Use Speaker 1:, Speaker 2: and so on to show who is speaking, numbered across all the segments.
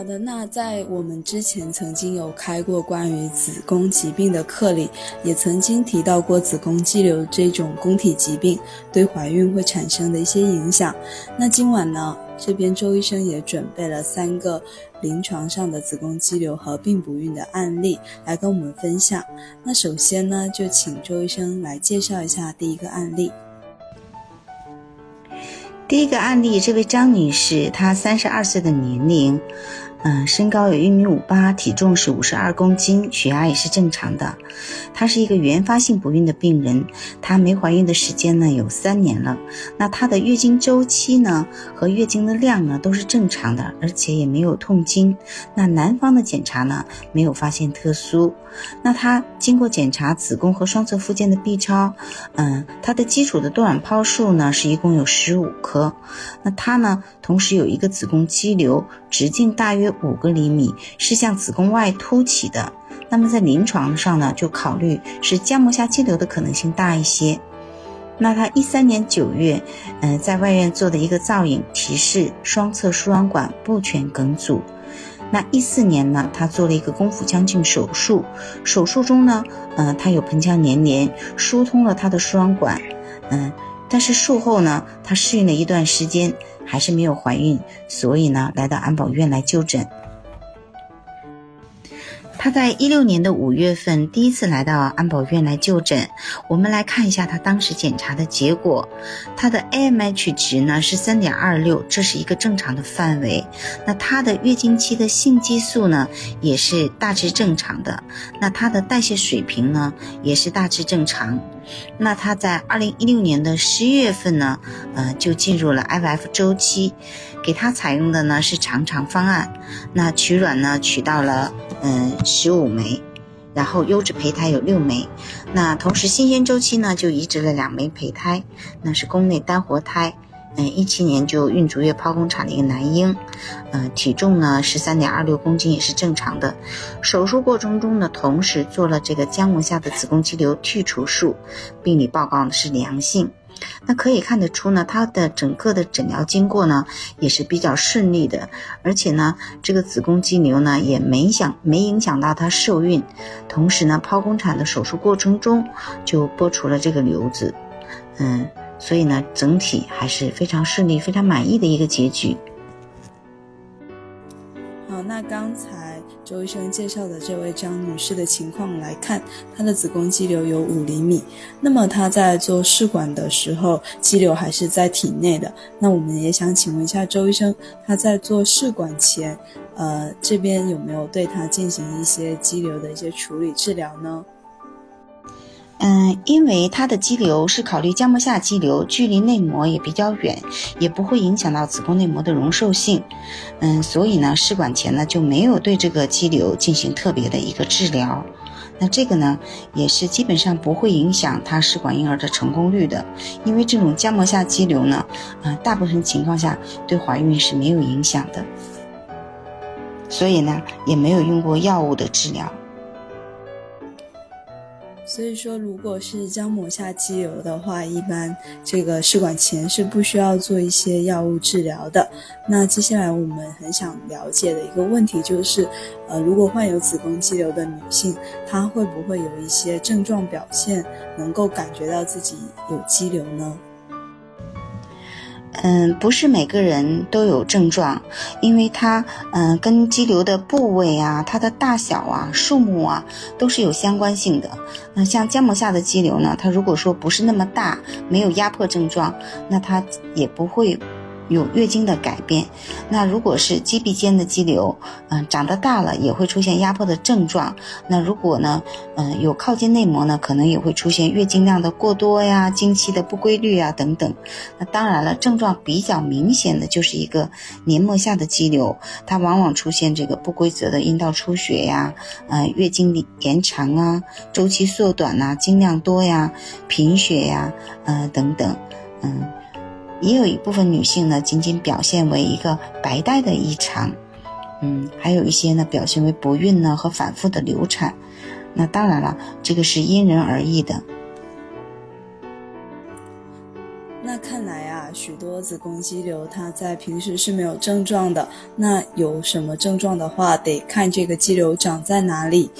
Speaker 1: 好的，那在我们之前曾经有开过关于子宫疾病的课里，也曾经提到过子宫肌瘤这种宫体疾病对怀孕会产生的一些影响。那今晚呢，这边周医生也准备了三个临床上的子宫肌瘤合并不孕的案例来跟我们分享。那首先呢，就请周医生来介绍一下第一个案例。
Speaker 2: 第一个案例，这位张女士，她三十二岁的年龄，嗯，身高有一米五八，体重是五十二公斤，血压也是正常的。她是一个原发性不孕的病人，她没怀孕的时间呢有三年了。那她的月经周期呢和月经的量呢都是正常的，而且也没有痛经。那男方的检查呢没有发现特殊。那她经过检查子宫和双侧附件的 B 超，嗯，她的基础的多卵泡数呢是一共有十五颗。那她呢同时有一个子宫肌瘤，直径大约五个厘米，是向子宫外凸起的。那么在临床上呢就考虑是浆膜下肌瘤的可能性大一些。那她一三年九月，嗯，在外院做的一个造影提示双侧输卵管不全梗阻。那一四年呢，她做了一个宫腹腔镜手术，手术中呢，嗯，她有盆腔粘连，疏通了她的输卵管，嗯，但是术后呢，她适应了一段时间，还是没有怀孕，所以呢，来到安保院来就诊。她在一六年的五月份第一次来到安保院来就诊，我们来看一下她当时检查的结果。她的 AMH 值呢是三点二六，这是一个正常的范围。那她的月经期的性激素呢也是大致正常的。那她的代谢水平呢也是大致正常。那她在二零一六年的十一月份呢，呃就进入了 FF 周期，给她采用的呢是常常方案。那取卵呢取到了。嗯，十五枚，然后优质胚胎有六枚，那同时新鲜周期呢就移植了两枚胚胎，那是宫内单活胎，嗯，一七年就孕足月剖宫产的一个男婴，嗯，体重呢十三点二六公斤也是正常的，手术过程中呢同时做了这个浆膜下的子宫肌瘤剔除术，病理报告呢是良性。那可以看得出呢，她的整个的诊疗经过呢也是比较顺利的，而且呢，这个子宫肌瘤呢也没想没影响到她受孕，同时呢，剖宫产的手术过程中就剥除了这个瘤子，嗯，所以呢，整体还是非常顺利、非常满意的一个结局。
Speaker 1: 那刚才周医生介绍的这位张女士的情况来看，她的子宫肌瘤有五厘米。那么她在做试管的时候，肌瘤还是在体内的。那我们也想请问一下周医生，她在做试管前，呃，这边有没有对她进行一些肌瘤的一些处理治疗呢？
Speaker 2: 嗯，因为它的肌瘤是考虑浆膜下肌瘤，距离内膜也比较远，也不会影响到子宫内膜的容受性。嗯，所以呢，试管前呢就没有对这个肌瘤进行特别的一个治疗。那这个呢，也是基本上不会影响她试管婴儿的成功率的，因为这种浆膜下肌瘤呢，啊，大部分情况下对怀孕是没有影响的。所以呢，也没有用过药物的治疗。
Speaker 1: 所以说，如果是浆膜下肌瘤的话，一般这个试管前是不需要做一些药物治疗的。那接下来我们很想了解的一个问题就是，呃，如果患有子宫肌瘤的女性，她会不会有一些症状表现，能够感觉到自己有肌瘤呢？
Speaker 2: 嗯，不是每个人都有症状，因为它，嗯，跟肌瘤的部位啊、它的大小啊、数目啊，都是有相关性的。那像浆膜下的肌瘤呢，它如果说不是那么大，没有压迫症状，那它也不会。有月经的改变，那如果是肌壁间的肌瘤，嗯，长得大了也会出现压迫的症状。那如果呢，嗯，有靠近内膜呢，可能也会出现月经量的过多呀、经期的不规律啊等等。那当然了，症状比较明显的就是一个黏膜下的肌瘤，它往往出现这个不规则的阴道出血呀，嗯，月经延长啊，周期缩短呐，经量多呀，贫血呀，呃等等，嗯。也有一部分女性呢，仅仅表现为一个白带的异常，嗯，还有一些呢表现为不孕呢和反复的流产。那当然了，这个是因人而异的。
Speaker 1: 那看来啊，许多子宫肌瘤它在平时是没有症状的。那有什么症状的话，得看这个肌瘤长在哪里。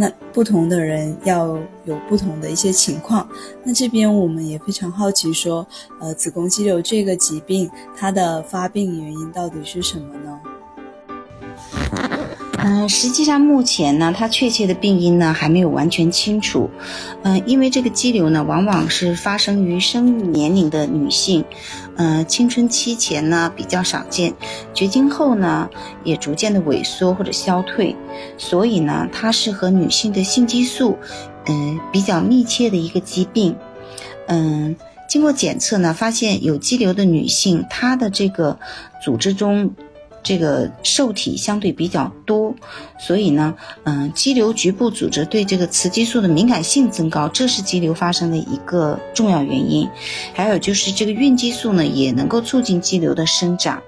Speaker 1: 那不同的人要有不同的一些情况。那这边我们也非常好奇，说，呃，子宫肌瘤这个疾病它的发病原因到底是什么呢？
Speaker 2: 嗯，实际上目前呢，它确切的病因呢还没有完全清楚。嗯，因为这个肌瘤呢，往往是发生于生育年龄的女性，嗯，青春期前呢比较少见，绝经后呢也逐渐的萎缩或者消退，所以呢，它是和女性的性激素，嗯，比较密切的一个疾病。嗯，经过检测呢，发现有肌瘤的女性，她的这个组织中。这个受体相对比较多，所以呢，嗯，肌瘤局部组织对这个雌激素的敏感性增高，这是肌瘤发生的一个重要原因。还有就是这个孕激素呢，也能够促进肌瘤的生长。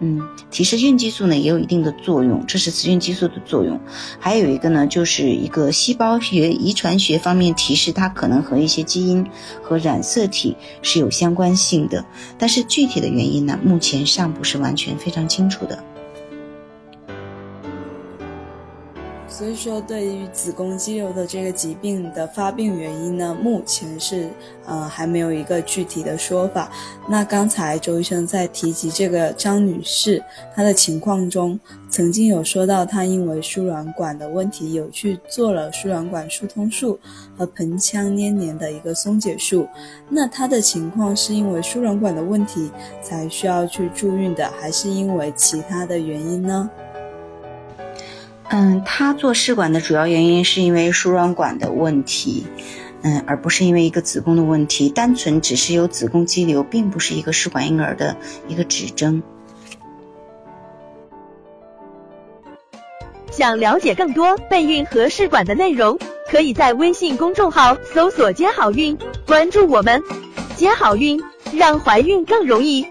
Speaker 2: 嗯，提示孕激素呢也有一定的作用，这是雌孕激素的作用。还有一个呢，就是一个细胞学、遗传学方面提示它可能和一些基因和染色体是有相关性的，但是具体的原因呢，目前尚不是完全非常清楚的。
Speaker 1: 所以说，对于子宫肌瘤的这个疾病的发病原因呢，目前是呃还没有一个具体的说法。那刚才周医生在提及这个张女士她的情况中，曾经有说到她因为输卵管的问题有去做了输卵管疏通术和盆腔粘连的一个松解术。那她的情况是因为输卵管的问题才需要去住院的，还是因为其他的原因呢？
Speaker 2: 嗯，他做试管的主要原因是因为输卵管的问题，嗯，而不是因为一个子宫的问题。单纯只是有子宫肌瘤，并不是一个试管婴儿的一个指征。
Speaker 3: 想了解更多备孕和试管的内容，可以在微信公众号搜索“接好运”，关注我们，接好运，让怀孕更容易。